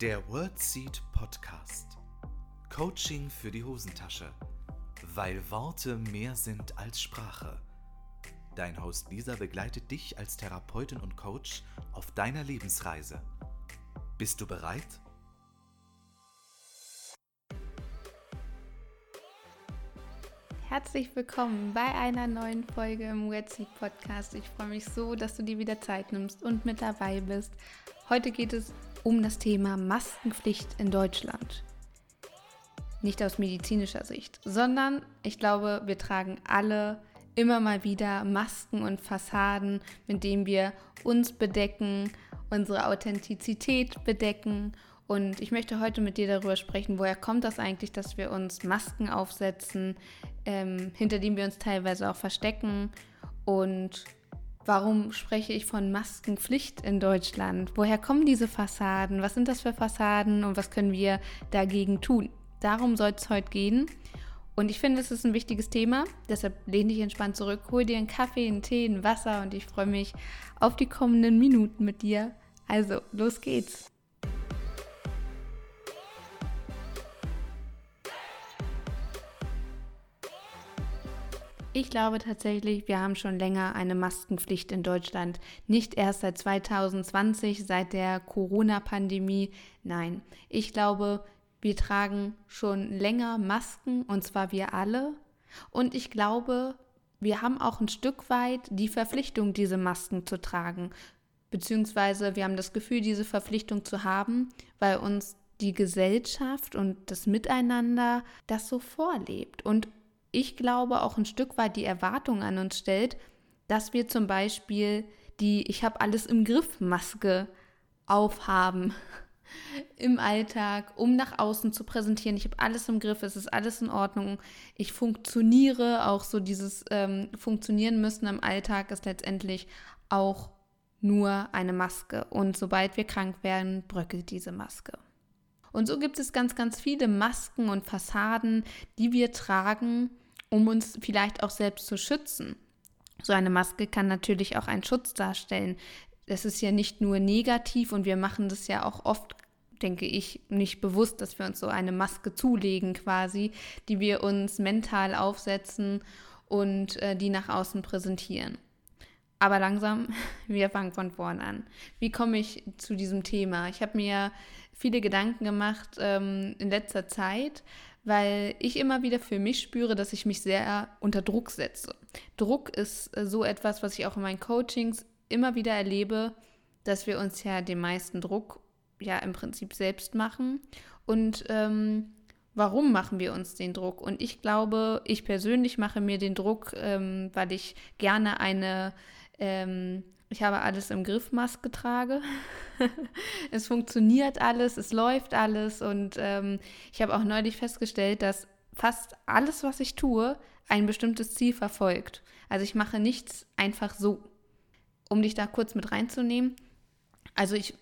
Der WordSeed Podcast. Coaching für die Hosentasche. Weil Worte mehr sind als Sprache. Dein Host Lisa begleitet dich als Therapeutin und Coach auf deiner Lebensreise. Bist du bereit? Herzlich willkommen bei einer neuen Folge im WordSeed Podcast. Ich freue mich so, dass du dir wieder Zeit nimmst und mit dabei bist. Heute geht es um das Thema Maskenpflicht in Deutschland. Nicht aus medizinischer Sicht, sondern ich glaube, wir tragen alle immer mal wieder Masken und Fassaden, mit denen wir uns bedecken, unsere Authentizität bedecken. Und ich möchte heute mit dir darüber sprechen, woher kommt das eigentlich, dass wir uns Masken aufsetzen, ähm, hinter denen wir uns teilweise auch verstecken und Warum spreche ich von Maskenpflicht in Deutschland? Woher kommen diese Fassaden? Was sind das für Fassaden und was können wir dagegen tun? Darum soll es heute gehen. Und ich finde, es ist ein wichtiges Thema. Deshalb lehne dich entspannt zurück, hol dir einen Kaffee, einen Tee, ein Wasser und ich freue mich auf die kommenden Minuten mit dir. Also, los geht's. Ich glaube tatsächlich, wir haben schon länger eine Maskenpflicht in Deutschland. Nicht erst seit 2020, seit der Corona-Pandemie. Nein, ich glaube, wir tragen schon länger Masken und zwar wir alle. Und ich glaube, wir haben auch ein Stück weit die Verpflichtung, diese Masken zu tragen. Beziehungsweise wir haben das Gefühl, diese Verpflichtung zu haben, weil uns die Gesellschaft und das Miteinander das so vorlebt. Und ich glaube, auch ein Stück weit die Erwartung an uns stellt, dass wir zum Beispiel die Ich habe alles im Griff Maske aufhaben im Alltag, um nach außen zu präsentieren. Ich habe alles im Griff, es ist alles in Ordnung. Ich funktioniere, auch so dieses ähm, Funktionieren müssen im Alltag ist letztendlich auch nur eine Maske. Und sobald wir krank werden, bröckelt diese Maske. Und so gibt es ganz, ganz viele Masken und Fassaden, die wir tragen, um uns vielleicht auch selbst zu schützen. So eine Maske kann natürlich auch einen Schutz darstellen. Das ist ja nicht nur negativ und wir machen das ja auch oft, denke ich, nicht bewusst, dass wir uns so eine Maske zulegen quasi, die wir uns mental aufsetzen und äh, die nach außen präsentieren. Aber langsam, wir fangen von vorn an. Wie komme ich zu diesem Thema? Ich habe mir viele Gedanken gemacht ähm, in letzter Zeit, weil ich immer wieder für mich spüre, dass ich mich sehr unter Druck setze. Druck ist äh, so etwas, was ich auch in meinen Coachings immer wieder erlebe, dass wir uns ja den meisten Druck ja im Prinzip selbst machen. Und ähm, warum machen wir uns den Druck? Und ich glaube, ich persönlich mache mir den Druck, ähm, weil ich gerne eine ähm, ich habe alles im Griff, Maske trage. es funktioniert alles, es läuft alles und ähm, ich habe auch neulich festgestellt, dass fast alles, was ich tue, ein bestimmtes Ziel verfolgt. Also ich mache nichts einfach so. Um dich da kurz mit reinzunehmen. Also ich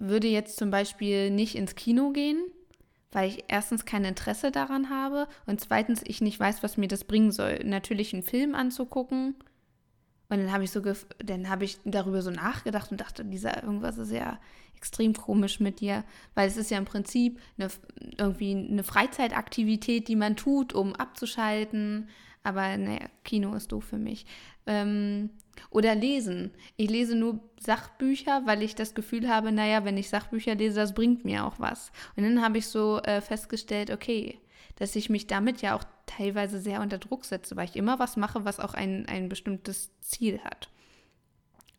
würde jetzt zum Beispiel nicht ins Kino gehen, weil ich erstens kein Interesse daran habe und zweitens ich nicht weiß, was mir das bringen soll. Natürlich einen Film anzugucken, und dann habe ich so, dann habe ich darüber so nachgedacht und dachte, dieser irgendwas ist ja extrem komisch mit dir, weil es ist ja im Prinzip eine, irgendwie eine Freizeitaktivität, die man tut, um abzuschalten. Aber naja, Kino ist doof für mich. Ähm, oder lesen. Ich lese nur Sachbücher, weil ich das Gefühl habe, naja, wenn ich Sachbücher lese, das bringt mir auch was. Und dann habe ich so äh, festgestellt, okay, dass ich mich damit ja auch teilweise sehr unter Druck setze, weil ich immer was mache, was auch ein, ein bestimmtes Ziel hat.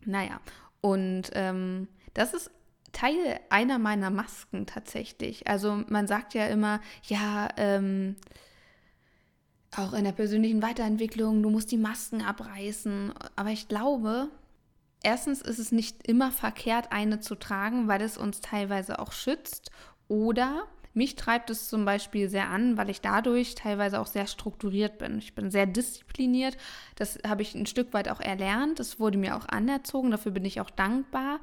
Naja, und ähm, das ist Teil einer meiner Masken tatsächlich. Also man sagt ja immer, ja, ähm, auch in der persönlichen Weiterentwicklung, du musst die Masken abreißen. Aber ich glaube, erstens ist es nicht immer verkehrt, eine zu tragen, weil es uns teilweise auch schützt. Oder mich treibt es zum Beispiel sehr an, weil ich dadurch teilweise auch sehr strukturiert bin. Ich bin sehr diszipliniert. Das habe ich ein Stück weit auch erlernt. Das wurde mir auch anerzogen. Dafür bin ich auch dankbar.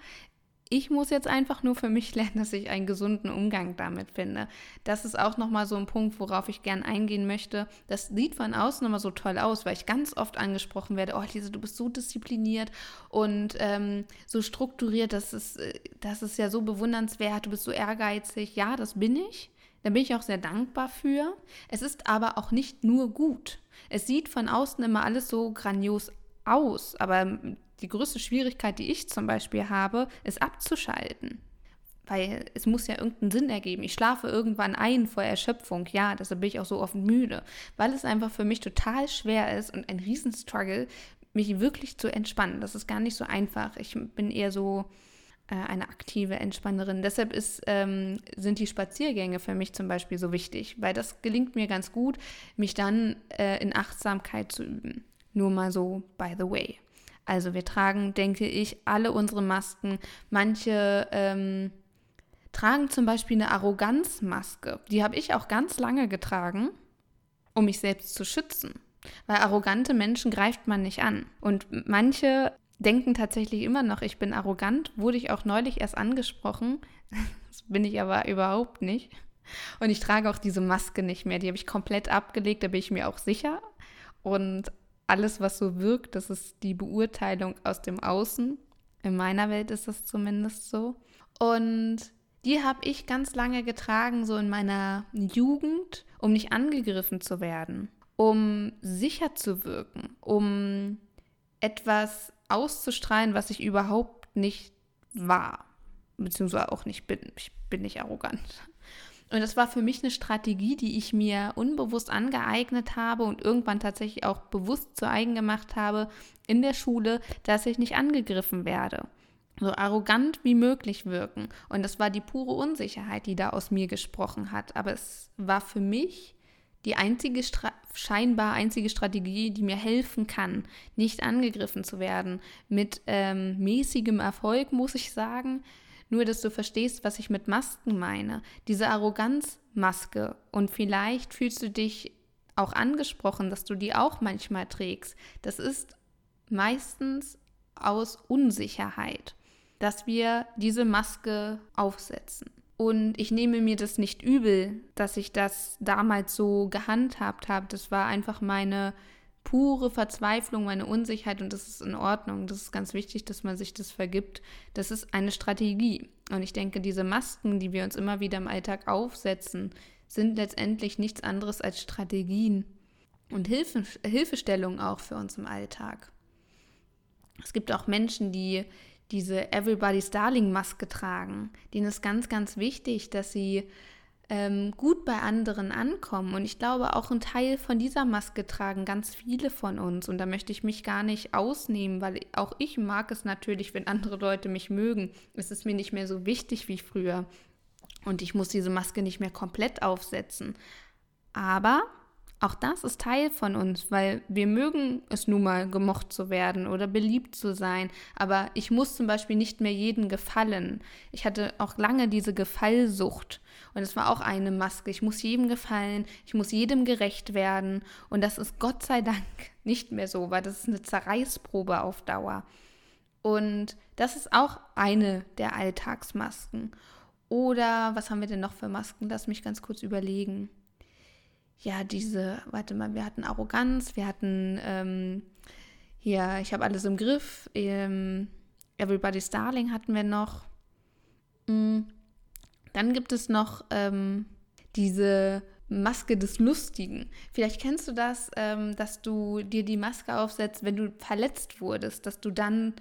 Ich muss jetzt einfach nur für mich lernen, dass ich einen gesunden Umgang damit finde. Das ist auch nochmal so ein Punkt, worauf ich gern eingehen möchte. Das sieht von außen immer so toll aus, weil ich ganz oft angesprochen werde, oh Lisa, du bist so diszipliniert und ähm, so strukturiert, das ist, äh, das ist ja so bewundernswert, du bist so ehrgeizig. Ja, das bin ich. Da bin ich auch sehr dankbar für. Es ist aber auch nicht nur gut. Es sieht von außen immer alles so grandios aus, aber die größte Schwierigkeit, die ich zum Beispiel habe, ist abzuschalten. Weil es muss ja irgendeinen Sinn ergeben. Ich schlafe irgendwann ein vor Erschöpfung. Ja, deshalb bin ich auch so oft müde. Weil es einfach für mich total schwer ist und ein Riesenstruggle, mich wirklich zu entspannen. Das ist gar nicht so einfach. Ich bin eher so äh, eine aktive Entspannerin. Deshalb ist, ähm, sind die Spaziergänge für mich zum Beispiel so wichtig, weil das gelingt mir ganz gut, mich dann äh, in Achtsamkeit zu üben. Nur mal so, by the way. Also wir tragen, denke ich, alle unsere Masken. Manche ähm, tragen zum Beispiel eine Arroganzmaske. Die habe ich auch ganz lange getragen, um mich selbst zu schützen. Weil arrogante Menschen greift man nicht an. Und manche denken tatsächlich immer noch, ich bin arrogant. Wurde ich auch neulich erst angesprochen. Das bin ich aber überhaupt nicht. Und ich trage auch diese Maske nicht mehr. Die habe ich komplett abgelegt, da bin ich mir auch sicher. Und alles, was so wirkt, das ist die Beurteilung aus dem Außen. In meiner Welt ist das zumindest so. Und die habe ich ganz lange getragen, so in meiner Jugend, um nicht angegriffen zu werden, um sicher zu wirken, um etwas auszustrahlen, was ich überhaupt nicht war, beziehungsweise auch nicht bin. Ich bin nicht arrogant. Und das war für mich eine Strategie, die ich mir unbewusst angeeignet habe und irgendwann tatsächlich auch bewusst zu eigen gemacht habe in der Schule, dass ich nicht angegriffen werde. So arrogant wie möglich wirken. Und das war die pure Unsicherheit, die da aus mir gesprochen hat. Aber es war für mich die einzige, scheinbar einzige Strategie, die mir helfen kann, nicht angegriffen zu werden. Mit ähm, mäßigem Erfolg, muss ich sagen. Nur, dass du verstehst, was ich mit Masken meine. Diese Arroganzmaske. Und vielleicht fühlst du dich auch angesprochen, dass du die auch manchmal trägst. Das ist meistens aus Unsicherheit, dass wir diese Maske aufsetzen. Und ich nehme mir das nicht übel, dass ich das damals so gehandhabt habe. Das war einfach meine pure Verzweiflung, meine Unsicherheit und das ist in Ordnung. Das ist ganz wichtig, dass man sich das vergibt. Das ist eine Strategie. Und ich denke, diese Masken, die wir uns immer wieder im Alltag aufsetzen, sind letztendlich nichts anderes als Strategien und Hilfe, Hilfestellungen auch für uns im Alltag. Es gibt auch Menschen, die diese Everybody's Darling Maske tragen. Denen ist ganz, ganz wichtig, dass sie ähm, gut bei anderen ankommen. Und ich glaube, auch ein Teil von dieser Maske tragen ganz viele von uns. Und da möchte ich mich gar nicht ausnehmen, weil auch ich mag es natürlich, wenn andere Leute mich mögen. Es ist mir nicht mehr so wichtig wie früher. Und ich muss diese Maske nicht mehr komplett aufsetzen. Aber auch das ist Teil von uns, weil wir mögen es nun mal gemocht zu werden oder beliebt zu sein. Aber ich muss zum Beispiel nicht mehr jedem gefallen. Ich hatte auch lange diese Gefallsucht. Und es war auch eine Maske. Ich muss jedem gefallen, ich muss jedem gerecht werden. Und das ist Gott sei Dank nicht mehr so, weil das ist eine Zerreißprobe auf Dauer. Und das ist auch eine der Alltagsmasken. Oder was haben wir denn noch für Masken? Lass mich ganz kurz überlegen ja, diese, warte mal, wir hatten Arroganz, wir hatten ähm, hier, ich habe alles im Griff, ähm, Everybody's Darling hatten wir noch. Mhm. Dann gibt es noch ähm, diese Maske des Lustigen. Vielleicht kennst du das, ähm, dass du dir die Maske aufsetzt, wenn du verletzt wurdest, dass du dann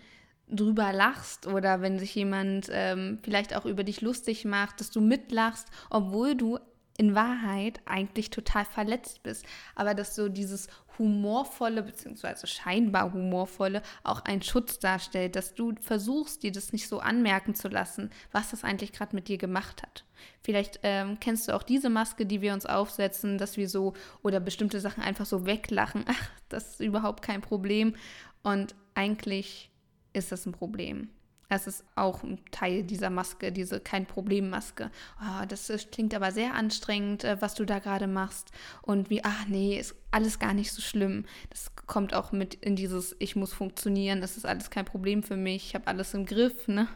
drüber lachst oder wenn sich jemand ähm, vielleicht auch über dich lustig macht, dass du mitlachst, obwohl du in Wahrheit eigentlich total verletzt bist, aber dass so dieses humorvolle bzw. scheinbar humorvolle auch ein Schutz darstellt, dass du versuchst, dir das nicht so anmerken zu lassen, was das eigentlich gerade mit dir gemacht hat. Vielleicht ähm, kennst du auch diese Maske, die wir uns aufsetzen, dass wir so oder bestimmte Sachen einfach so weglachen. Ach, das ist überhaupt kein Problem. Und eigentlich ist das ein Problem. Das ist auch ein Teil dieser Maske, diese Kein-Problem-Maske. Oh, das klingt aber sehr anstrengend, äh, was du da gerade machst. Und wie, ach nee, ist alles gar nicht so schlimm. Das kommt auch mit in dieses Ich muss funktionieren, das ist alles kein Problem für mich, ich habe alles im Griff, ne?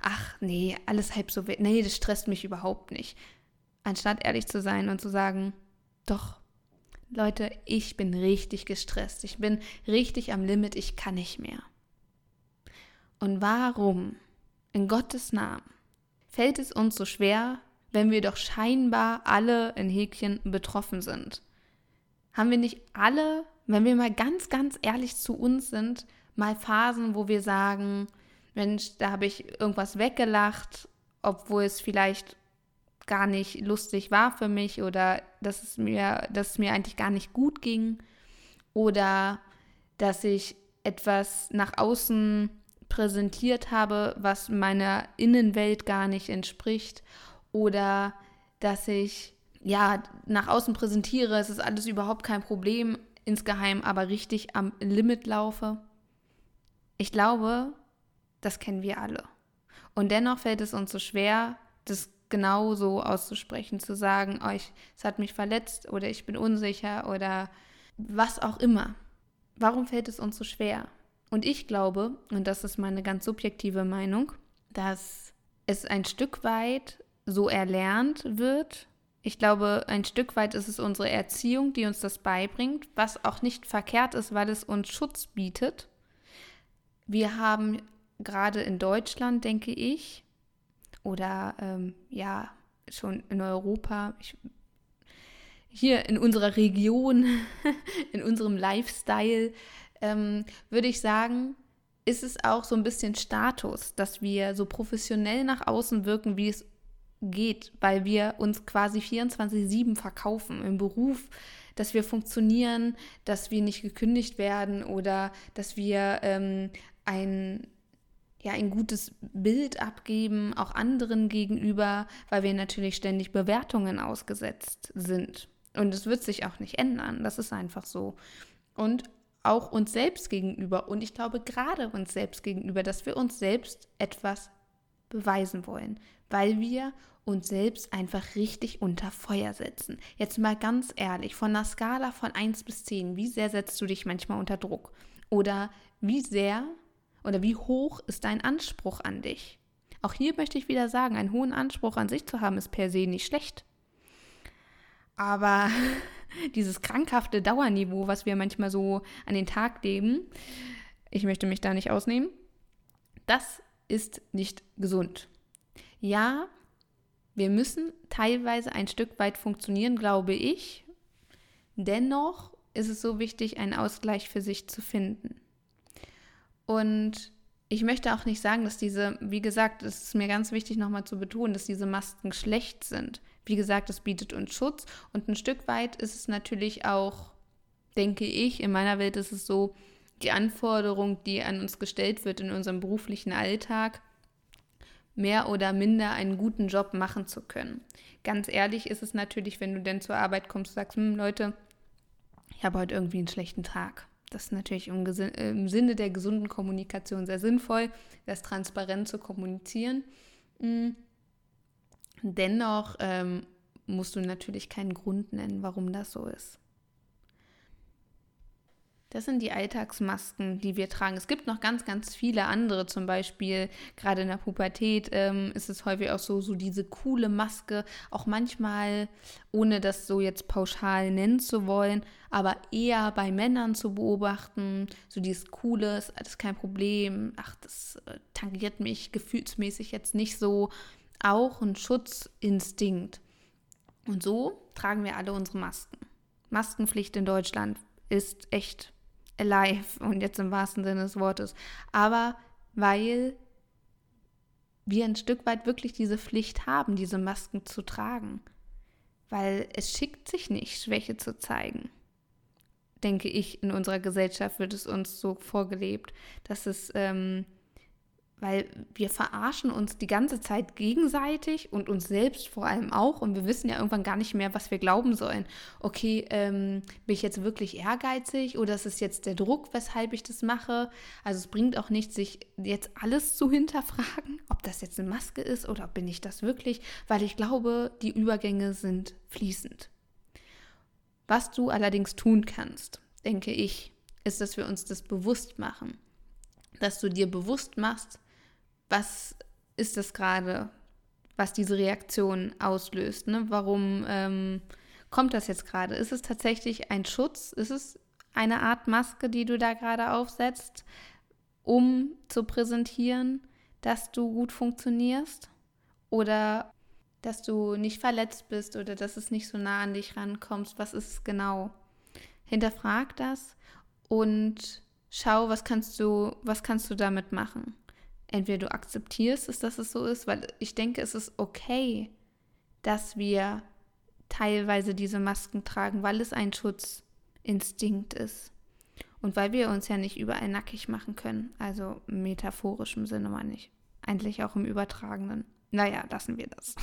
ach nee, alles halb so nee, das stresst mich überhaupt nicht. Anstatt ehrlich zu sein und zu sagen, doch, Leute, ich bin richtig gestresst, ich bin richtig am Limit, ich kann nicht mehr. Und warum, in Gottes Namen, fällt es uns so schwer, wenn wir doch scheinbar alle in Häkchen betroffen sind? Haben wir nicht alle, wenn wir mal ganz, ganz ehrlich zu uns sind, mal Phasen, wo wir sagen, Mensch, da habe ich irgendwas weggelacht, obwohl es vielleicht gar nicht lustig war für mich oder dass es mir, dass es mir eigentlich gar nicht gut ging? Oder dass ich etwas nach außen präsentiert habe, was meiner Innenwelt gar nicht entspricht oder dass ich ja nach außen präsentiere, es ist alles überhaupt kein Problem, insgeheim aber richtig am Limit laufe. Ich glaube, das kennen wir alle. Und dennoch fällt es uns so schwer, das genau so auszusprechen, zu sagen, oh, es hat mich verletzt oder ich bin unsicher oder was auch immer. Warum fällt es uns so schwer? Und ich glaube, und das ist meine ganz subjektive Meinung, dass es ein Stück weit so erlernt wird. Ich glaube, ein Stück weit ist es unsere Erziehung, die uns das beibringt, was auch nicht verkehrt ist, weil es uns Schutz bietet. Wir haben gerade in Deutschland, denke ich, oder ähm, ja, schon in Europa, ich, hier in unserer Region, in unserem Lifestyle, ähm, würde ich sagen, ist es auch so ein bisschen Status, dass wir so professionell nach außen wirken, wie es geht, weil wir uns quasi 24-7 verkaufen im Beruf, dass wir funktionieren, dass wir nicht gekündigt werden oder dass wir ähm, ein, ja, ein gutes Bild abgeben, auch anderen gegenüber, weil wir natürlich ständig Bewertungen ausgesetzt sind. Und es wird sich auch nicht ändern, das ist einfach so. Und auch uns selbst gegenüber und ich glaube gerade uns selbst gegenüber, dass wir uns selbst etwas beweisen wollen, weil wir uns selbst einfach richtig unter Feuer setzen. Jetzt mal ganz ehrlich, von einer Skala von 1 bis 10, wie sehr setzt du dich manchmal unter Druck? Oder wie sehr oder wie hoch ist dein Anspruch an dich? Auch hier möchte ich wieder sagen, einen hohen Anspruch an sich zu haben, ist per se nicht schlecht. Aber dieses krankhafte Dauerniveau, was wir manchmal so an den Tag legen, ich möchte mich da nicht ausnehmen, das ist nicht gesund. Ja, wir müssen teilweise ein Stück weit funktionieren, glaube ich. Dennoch ist es so wichtig, einen Ausgleich für sich zu finden. Und ich möchte auch nicht sagen, dass diese, wie gesagt, es ist mir ganz wichtig nochmal zu betonen, dass diese Masken schlecht sind. Wie gesagt, es bietet uns Schutz und ein Stück weit ist es natürlich auch, denke ich, in meiner Welt ist es so, die Anforderung, die an uns gestellt wird in unserem beruflichen Alltag, mehr oder minder einen guten Job machen zu können. Ganz ehrlich ist es natürlich, wenn du denn zur Arbeit kommst und sagst, hm, Leute, ich habe heute irgendwie einen schlechten Tag. Das ist natürlich im, im Sinne der gesunden Kommunikation sehr sinnvoll, das transparent zu kommunizieren. Dennoch ähm, musst du natürlich keinen Grund nennen, warum das so ist. Das sind die Alltagsmasken, die wir tragen. Es gibt noch ganz, ganz viele andere. Zum Beispiel gerade in der Pubertät ähm, ist es häufig auch so, so diese coole Maske, auch manchmal, ohne das so jetzt pauschal nennen zu wollen, aber eher bei Männern zu beobachten. So dieses Coole, ist alles kein Problem. Ach, das äh, tangiert mich gefühlsmäßig jetzt nicht so auch ein Schutzinstinkt. Und so tragen wir alle unsere Masken. Maskenpflicht in Deutschland ist echt alive und jetzt im wahrsten Sinne des Wortes. Aber weil wir ein Stück weit wirklich diese Pflicht haben, diese Masken zu tragen. Weil es schickt sich nicht, Schwäche zu zeigen. Denke ich, in unserer Gesellschaft wird es uns so vorgelebt, dass es ähm, weil wir verarschen uns die ganze Zeit gegenseitig und uns selbst vor allem auch und wir wissen ja irgendwann gar nicht mehr, was wir glauben sollen. Okay, ähm, bin ich jetzt wirklich ehrgeizig oder ist es jetzt der Druck, weshalb ich das mache? Also es bringt auch nichts, sich jetzt alles zu hinterfragen, ob das jetzt eine Maske ist oder bin ich das wirklich, weil ich glaube, die Übergänge sind fließend. Was du allerdings tun kannst, denke ich, ist, dass wir uns das bewusst machen. Dass du dir bewusst machst, was ist das gerade, was diese Reaktion auslöst? Ne? Warum ähm, kommt das jetzt gerade? Ist es tatsächlich ein Schutz? Ist es eine Art Maske, die du da gerade aufsetzt, um zu präsentieren, dass du gut funktionierst? Oder dass du nicht verletzt bist oder dass es nicht so nah an dich rankommst? Was ist es genau? Hinterfrag das und schau, was kannst du, was kannst du damit machen? Entweder du akzeptierst es, dass es so ist, weil ich denke, es ist okay, dass wir teilweise diese Masken tragen, weil es ein Schutzinstinkt ist. Und weil wir uns ja nicht überall nackig machen können. Also metaphorisch im Sinne meine ich. Eigentlich auch im übertragenen. Naja, lassen wir das.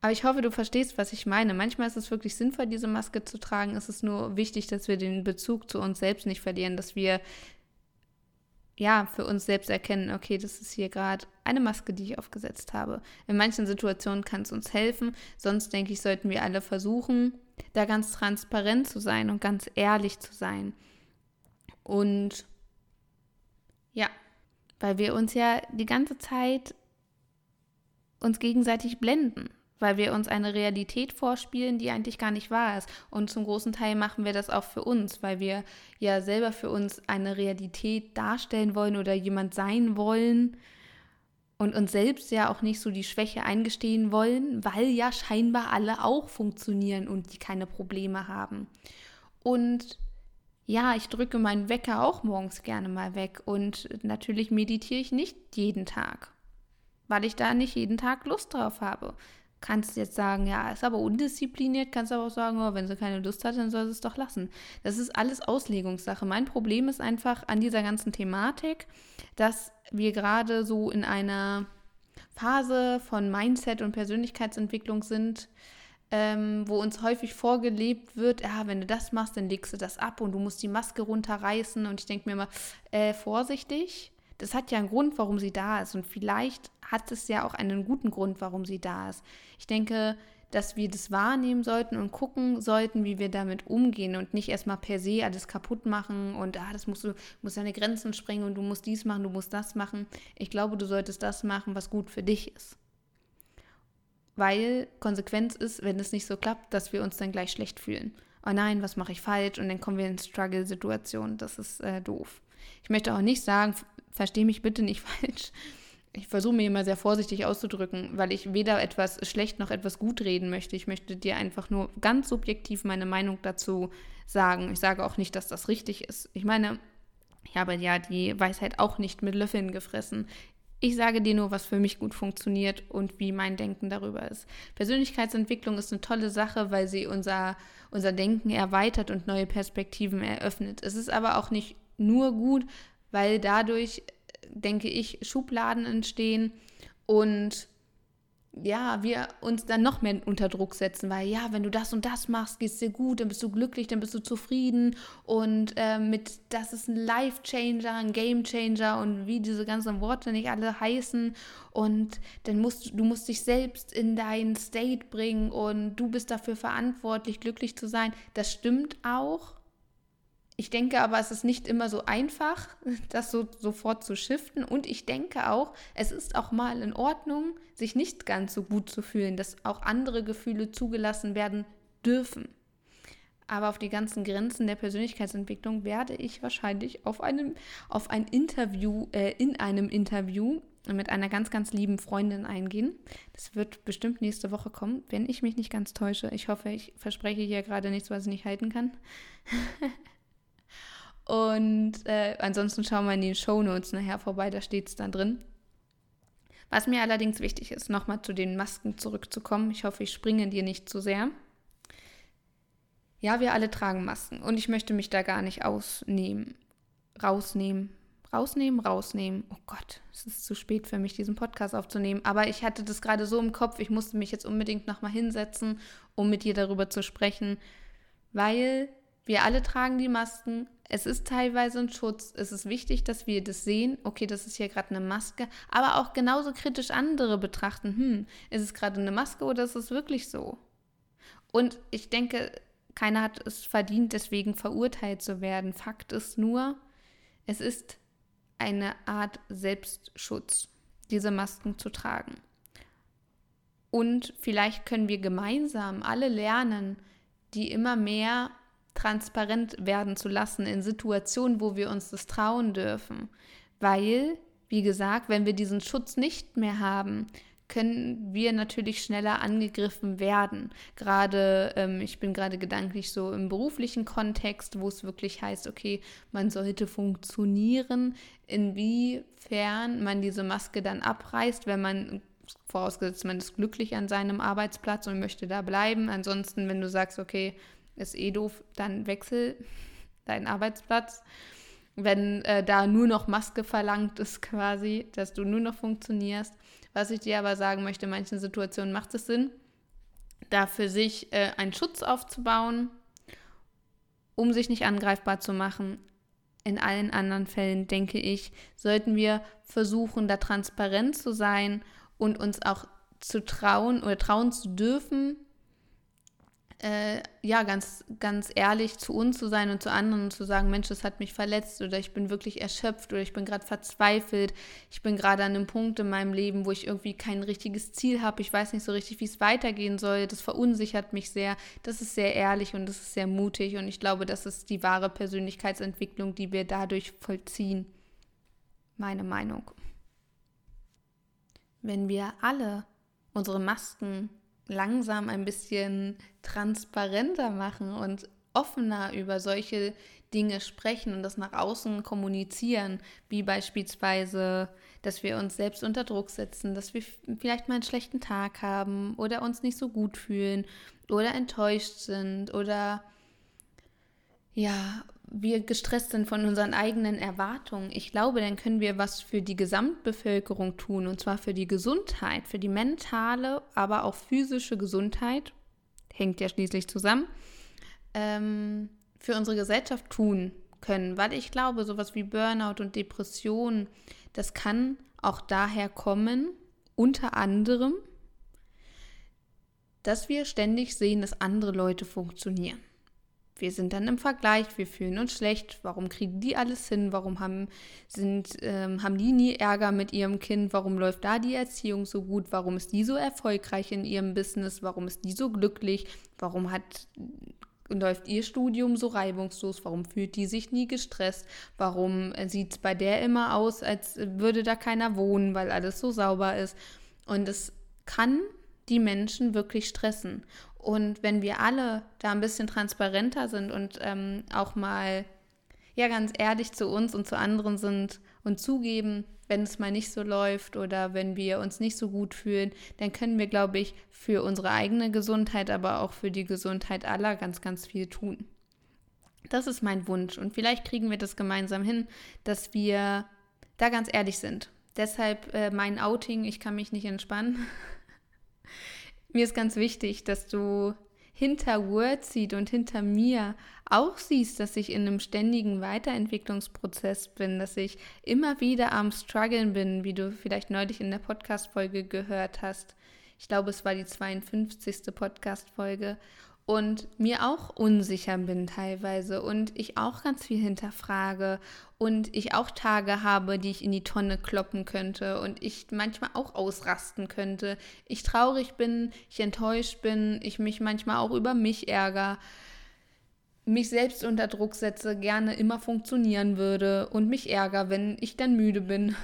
Aber ich hoffe, du verstehst, was ich meine. Manchmal ist es wirklich sinnvoll, diese Maske zu tragen. Es ist nur wichtig, dass wir den Bezug zu uns selbst nicht verlieren, dass wir ja für uns selbst erkennen, okay, das ist hier gerade eine Maske, die ich aufgesetzt habe. In manchen Situationen kann es uns helfen. Sonst denke ich, sollten wir alle versuchen, da ganz transparent zu sein und ganz ehrlich zu sein. Und ja, weil wir uns ja die ganze Zeit uns gegenseitig blenden weil wir uns eine Realität vorspielen, die eigentlich gar nicht wahr ist. Und zum großen Teil machen wir das auch für uns, weil wir ja selber für uns eine Realität darstellen wollen oder jemand sein wollen und uns selbst ja auch nicht so die Schwäche eingestehen wollen, weil ja scheinbar alle auch funktionieren und die keine Probleme haben. Und ja, ich drücke meinen Wecker auch morgens gerne mal weg und natürlich meditiere ich nicht jeden Tag, weil ich da nicht jeden Tag Lust drauf habe kannst jetzt sagen, ja, ist aber undiszipliniert, kannst aber auch sagen, oh, wenn sie keine Lust hat, dann soll sie es doch lassen. Das ist alles Auslegungssache. Mein Problem ist einfach an dieser ganzen Thematik, dass wir gerade so in einer Phase von Mindset und Persönlichkeitsentwicklung sind, ähm, wo uns häufig vorgelebt wird, ja, wenn du das machst, dann legst du das ab und du musst die Maske runterreißen. Und ich denke mir immer, äh, vorsichtig, das hat ja einen Grund, warum sie da ist. Und vielleicht hat es ja auch einen guten Grund, warum sie da ist. Ich denke, dass wir das wahrnehmen sollten und gucken sollten, wie wir damit umgehen und nicht erstmal per se alles kaputt machen und ah, das musst du musst deine Grenzen sprengen und du musst dies machen, du musst das machen. Ich glaube, du solltest das machen, was gut für dich ist. Weil Konsequenz ist, wenn es nicht so klappt, dass wir uns dann gleich schlecht fühlen. Oh nein, was mache ich falsch? Und dann kommen wir in Struggle-Situationen. Das ist äh, doof. Ich möchte auch nicht sagen, verstehe mich bitte nicht falsch, ich versuche mir immer sehr vorsichtig auszudrücken, weil ich weder etwas schlecht noch etwas gut reden möchte. Ich möchte dir einfach nur ganz subjektiv meine Meinung dazu sagen. Ich sage auch nicht, dass das richtig ist. Ich meine, ich habe ja die Weisheit auch nicht mit Löffeln gefressen. Ich sage dir nur, was für mich gut funktioniert und wie mein Denken darüber ist. Persönlichkeitsentwicklung ist eine tolle Sache, weil sie unser, unser Denken erweitert und neue Perspektiven eröffnet. Es ist aber auch nicht nur gut, weil dadurch denke ich, Schubladen entstehen und ja, wir uns dann noch mehr unter Druck setzen, weil ja, wenn du das und das machst, geht es dir gut, dann bist du glücklich, dann bist du zufrieden und äh, mit das ist ein Life Changer, ein Game Changer und wie diese ganzen Worte nicht alle heißen und dann musst du musst dich selbst in deinen State bringen und du bist dafür verantwortlich, glücklich zu sein. Das stimmt auch, ich denke aber, es ist nicht immer so einfach, das so sofort zu shiften. Und ich denke auch, es ist auch mal in Ordnung, sich nicht ganz so gut zu fühlen, dass auch andere Gefühle zugelassen werden dürfen. Aber auf die ganzen Grenzen der Persönlichkeitsentwicklung werde ich wahrscheinlich auf einem, auf ein Interview, äh, in einem Interview mit einer ganz, ganz lieben Freundin eingehen. Das wird bestimmt nächste Woche kommen, wenn ich mich nicht ganz täusche. Ich hoffe, ich verspreche hier gerade nichts, was ich nicht halten kann. Und äh, ansonsten schauen wir in die Show Notes nachher vorbei, da steht es dann drin. Was mir allerdings wichtig ist, nochmal zu den Masken zurückzukommen. Ich hoffe, ich springe dir nicht zu sehr. Ja, wir alle tragen Masken und ich möchte mich da gar nicht ausnehmen, rausnehmen, rausnehmen, rausnehmen. Oh Gott, es ist zu spät für mich, diesen Podcast aufzunehmen. Aber ich hatte das gerade so im Kopf, ich musste mich jetzt unbedingt nochmal hinsetzen, um mit dir darüber zu sprechen, weil wir alle tragen die Masken. Es ist teilweise ein Schutz. Es ist wichtig, dass wir das sehen. Okay, das ist hier gerade eine Maske. Aber auch genauso kritisch andere betrachten. Hm, ist es gerade eine Maske oder ist es wirklich so? Und ich denke, keiner hat es verdient, deswegen verurteilt zu werden. Fakt ist nur, es ist eine Art Selbstschutz. diese Masken zu tragen. Und vielleicht können wir gemeinsam alle lernen, die immer mehr transparent werden zu lassen in Situationen, wo wir uns das trauen dürfen. Weil, wie gesagt, wenn wir diesen Schutz nicht mehr haben, können wir natürlich schneller angegriffen werden. Gerade, ähm, ich bin gerade gedanklich so im beruflichen Kontext, wo es wirklich heißt, okay, man sollte funktionieren, inwiefern man diese Maske dann abreißt, wenn man vorausgesetzt, man ist glücklich an seinem Arbeitsplatz und möchte da bleiben. Ansonsten, wenn du sagst, okay, ist eh doof, dann wechsel deinen Arbeitsplatz. Wenn äh, da nur noch Maske verlangt ist quasi, dass du nur noch funktionierst. Was ich dir aber sagen möchte, in manchen Situationen macht es Sinn, da für sich äh, einen Schutz aufzubauen, um sich nicht angreifbar zu machen. In allen anderen Fällen, denke ich, sollten wir versuchen, da transparent zu sein und uns auch zu trauen oder trauen zu dürfen, äh, ja, ganz, ganz ehrlich zu uns zu sein und zu anderen und zu sagen, Mensch, das hat mich verletzt oder ich bin wirklich erschöpft oder ich bin gerade verzweifelt, ich bin gerade an einem Punkt in meinem Leben, wo ich irgendwie kein richtiges Ziel habe, ich weiß nicht so richtig, wie es weitergehen soll, das verunsichert mich sehr. Das ist sehr ehrlich und das ist sehr mutig und ich glaube, das ist die wahre Persönlichkeitsentwicklung, die wir dadurch vollziehen. Meine Meinung. Wenn wir alle unsere Masken langsam ein bisschen transparenter machen und offener über solche Dinge sprechen und das nach außen kommunizieren, wie beispielsweise, dass wir uns selbst unter Druck setzen, dass wir vielleicht mal einen schlechten Tag haben oder uns nicht so gut fühlen oder enttäuscht sind oder ja, wir gestresst sind von unseren eigenen Erwartungen, ich glaube, dann können wir was für die Gesamtbevölkerung tun, und zwar für die Gesundheit, für die mentale, aber auch physische Gesundheit, hängt ja schließlich zusammen, ähm, für unsere Gesellschaft tun können, weil ich glaube, sowas wie Burnout und Depression, das kann auch daher kommen, unter anderem, dass wir ständig sehen, dass andere Leute funktionieren wir sind dann im Vergleich, wir fühlen uns schlecht, warum kriegen die alles hin, warum haben, sind, ähm, haben die nie Ärger mit ihrem Kind, warum läuft da die Erziehung so gut, warum ist die so erfolgreich in ihrem Business, warum ist die so glücklich, warum hat läuft ihr Studium so reibungslos? Warum fühlt die sich nie gestresst? Warum sieht es bei der immer aus, als würde da keiner wohnen, weil alles so sauber ist? Und es kann die Menschen wirklich stressen. Und wenn wir alle da ein bisschen transparenter sind und ähm, auch mal ja ganz ehrlich zu uns und zu anderen sind und zugeben, wenn es mal nicht so läuft oder wenn wir uns nicht so gut fühlen, dann können wir, glaube ich, für unsere eigene Gesundheit, aber auch für die Gesundheit aller ganz, ganz viel tun. Das ist mein Wunsch und vielleicht kriegen wir das gemeinsam hin, dass wir da ganz ehrlich sind. Deshalb äh, mein Outing, ich kann mich nicht entspannen. Mir ist ganz wichtig, dass du hinter Wordseed und hinter mir auch siehst, dass ich in einem ständigen Weiterentwicklungsprozess bin, dass ich immer wieder am Struggeln bin, wie du vielleicht neulich in der Podcast-Folge gehört hast. Ich glaube, es war die 52. Podcast-Folge und mir auch unsicher bin teilweise und ich auch ganz viel hinterfrage und ich auch Tage habe, die ich in die Tonne kloppen könnte und ich manchmal auch ausrasten könnte. Ich traurig bin, ich enttäuscht bin, ich mich manchmal auch über mich ärgere, mich selbst unter Druck setze, gerne immer funktionieren würde und mich ärgere, wenn ich dann müde bin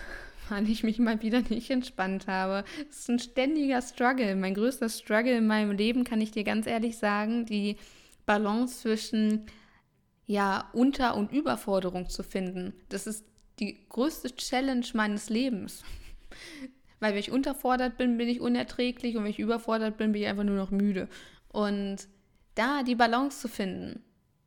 weil ich mich mal wieder nicht entspannt habe. Es ist ein ständiger Struggle. Mein größter Struggle in meinem Leben, kann ich dir ganz ehrlich sagen, die Balance zwischen ja, Unter- und Überforderung zu finden. Das ist die größte Challenge meines Lebens. Weil wenn ich unterfordert bin, bin ich unerträglich und wenn ich überfordert bin, bin ich einfach nur noch müde. Und da die Balance zu finden,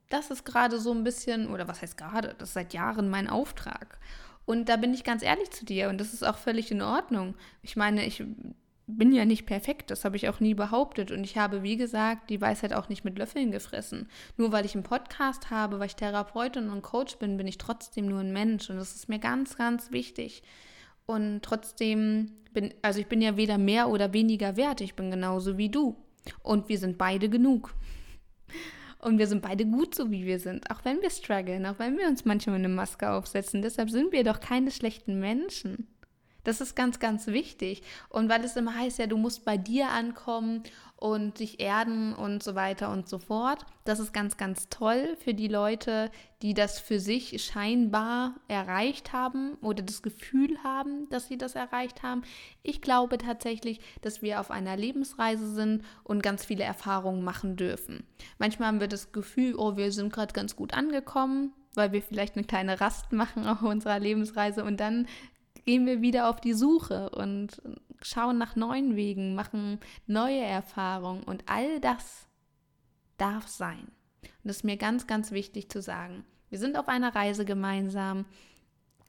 das ist gerade so ein bisschen, oder was heißt gerade, das ist seit Jahren mein Auftrag. Und da bin ich ganz ehrlich zu dir und das ist auch völlig in Ordnung. Ich meine, ich bin ja nicht perfekt, das habe ich auch nie behauptet. Und ich habe, wie gesagt, die Weisheit auch nicht mit Löffeln gefressen. Nur weil ich einen Podcast habe, weil ich Therapeutin und Coach bin, bin ich trotzdem nur ein Mensch. Und das ist mir ganz, ganz wichtig. Und trotzdem bin, also ich bin ja weder mehr oder weniger wert, ich bin genauso wie du. Und wir sind beide genug. Und wir sind beide gut so, wie wir sind. Auch wenn wir strugglen, auch wenn wir uns manchmal eine Maske aufsetzen. Deshalb sind wir doch keine schlechten Menschen. Das ist ganz, ganz wichtig. Und weil es immer heißt, ja, du musst bei dir ankommen und dich erden und so weiter und so fort. Das ist ganz, ganz toll für die Leute, die das für sich scheinbar erreicht haben oder das Gefühl haben, dass sie das erreicht haben. Ich glaube tatsächlich, dass wir auf einer Lebensreise sind und ganz viele Erfahrungen machen dürfen. Manchmal haben wir das Gefühl, oh, wir sind gerade ganz gut angekommen, weil wir vielleicht eine kleine Rast machen auf unserer Lebensreise und dann gehen wir wieder auf die Suche und schauen nach neuen Wegen, machen neue Erfahrungen und all das darf sein. Und das ist mir ganz, ganz wichtig zu sagen. Wir sind auf einer Reise gemeinsam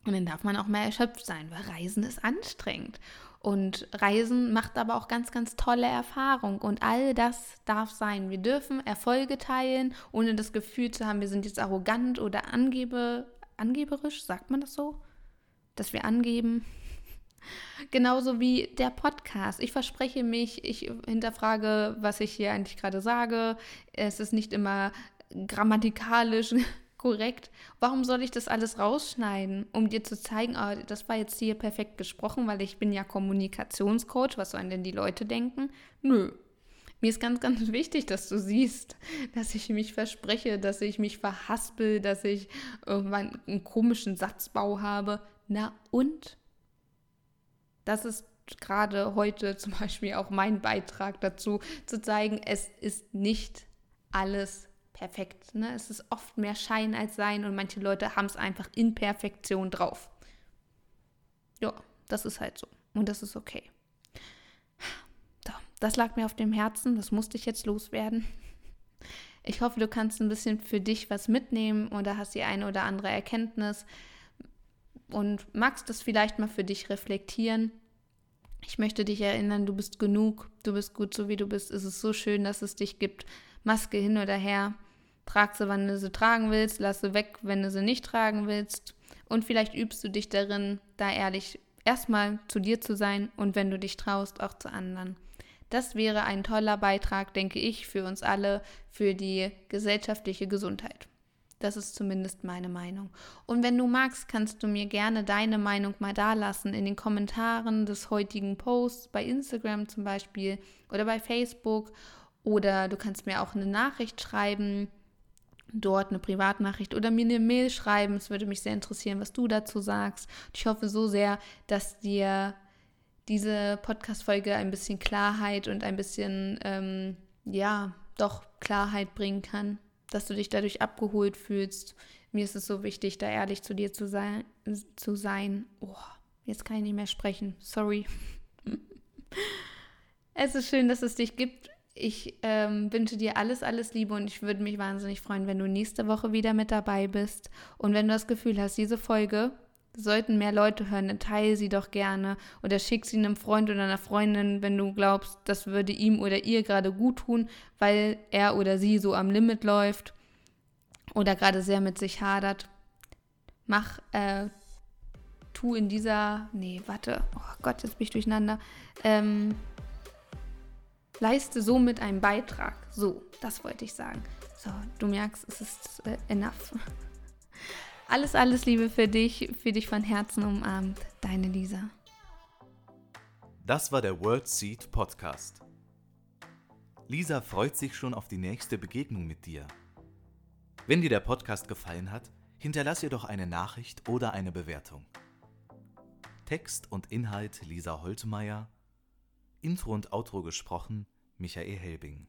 und dann darf man auch mal erschöpft sein, weil Reisen ist anstrengend. Und Reisen macht aber auch ganz, ganz tolle Erfahrungen. Und all das darf sein. Wir dürfen Erfolge teilen, ohne das Gefühl zu haben, wir sind jetzt arrogant oder angebe, angeberisch, sagt man das so? Dass wir angeben. Genauso wie der Podcast. Ich verspreche mich, ich hinterfrage, was ich hier eigentlich gerade sage. Es ist nicht immer grammatikalisch korrekt. Warum soll ich das alles rausschneiden, um dir zu zeigen, oh, das war jetzt hier perfekt gesprochen, weil ich bin ja Kommunikationscoach. Was sollen denn die Leute denken? Nö. Mir ist ganz, ganz wichtig, dass du siehst, dass ich mich verspreche, dass ich mich verhaspel, dass ich irgendwann einen komischen Satzbau habe. Na und? Das ist gerade heute zum Beispiel auch mein Beitrag dazu, zu zeigen, es ist nicht alles perfekt. Ne? Es ist oft mehr Schein als Sein und manche Leute haben es einfach in Perfektion drauf. Ja, das ist halt so. Und das ist okay. So, das lag mir auf dem Herzen, das musste ich jetzt loswerden. Ich hoffe, du kannst ein bisschen für dich was mitnehmen oder hast die eine oder andere Erkenntnis und magst das vielleicht mal für dich reflektieren. Ich möchte dich erinnern, du bist genug, du bist gut so wie du bist. Es ist so schön, dass es dich gibt. Maske hin oder her. Trag sie, wann du sie tragen willst, lass sie weg, wenn du sie nicht tragen willst. Und vielleicht übst du dich darin, da ehrlich erstmal zu dir zu sein und wenn du dich traust, auch zu anderen. Das wäre ein toller Beitrag, denke ich, für uns alle, für die gesellschaftliche Gesundheit. Das ist zumindest meine Meinung. Und wenn du magst, kannst du mir gerne deine Meinung mal dalassen in den Kommentaren des heutigen Posts, bei Instagram zum Beispiel oder bei Facebook. Oder du kannst mir auch eine Nachricht schreiben, dort eine Privatnachricht oder mir eine Mail schreiben. Es würde mich sehr interessieren, was du dazu sagst. ich hoffe so sehr, dass dir diese Podcast-Folge ein bisschen Klarheit und ein bisschen, ähm, ja, doch Klarheit bringen kann dass du dich dadurch abgeholt fühlst. Mir ist es so wichtig, da ehrlich zu dir zu sein. Zu sein. Oh, jetzt kann ich nicht mehr sprechen. Sorry. es ist schön, dass es dich gibt. Ich ähm, wünsche dir alles, alles Liebe und ich würde mich wahnsinnig freuen, wenn du nächste Woche wieder mit dabei bist. Und wenn du das Gefühl hast, diese Folge sollten mehr Leute hören, dann teile sie doch gerne oder schick sie einem Freund oder einer Freundin, wenn du glaubst, das würde ihm oder ihr gerade gut tun, weil er oder sie so am Limit läuft oder gerade sehr mit sich hadert. Mach, äh, tu in dieser, nee, warte, oh Gott, jetzt bin ich durcheinander. Ähm, leiste somit einen Beitrag. So, das wollte ich sagen. So, du merkst, es ist äh, enough. Alles, alles Liebe für dich, für dich von Herzen umarmt. Deine Lisa. Das war der World Seed Podcast. Lisa freut sich schon auf die nächste Begegnung mit dir. Wenn dir der Podcast gefallen hat, hinterlass ihr doch eine Nachricht oder eine Bewertung. Text und Inhalt Lisa Holtmeier, Intro und Outro gesprochen Michael Helbing.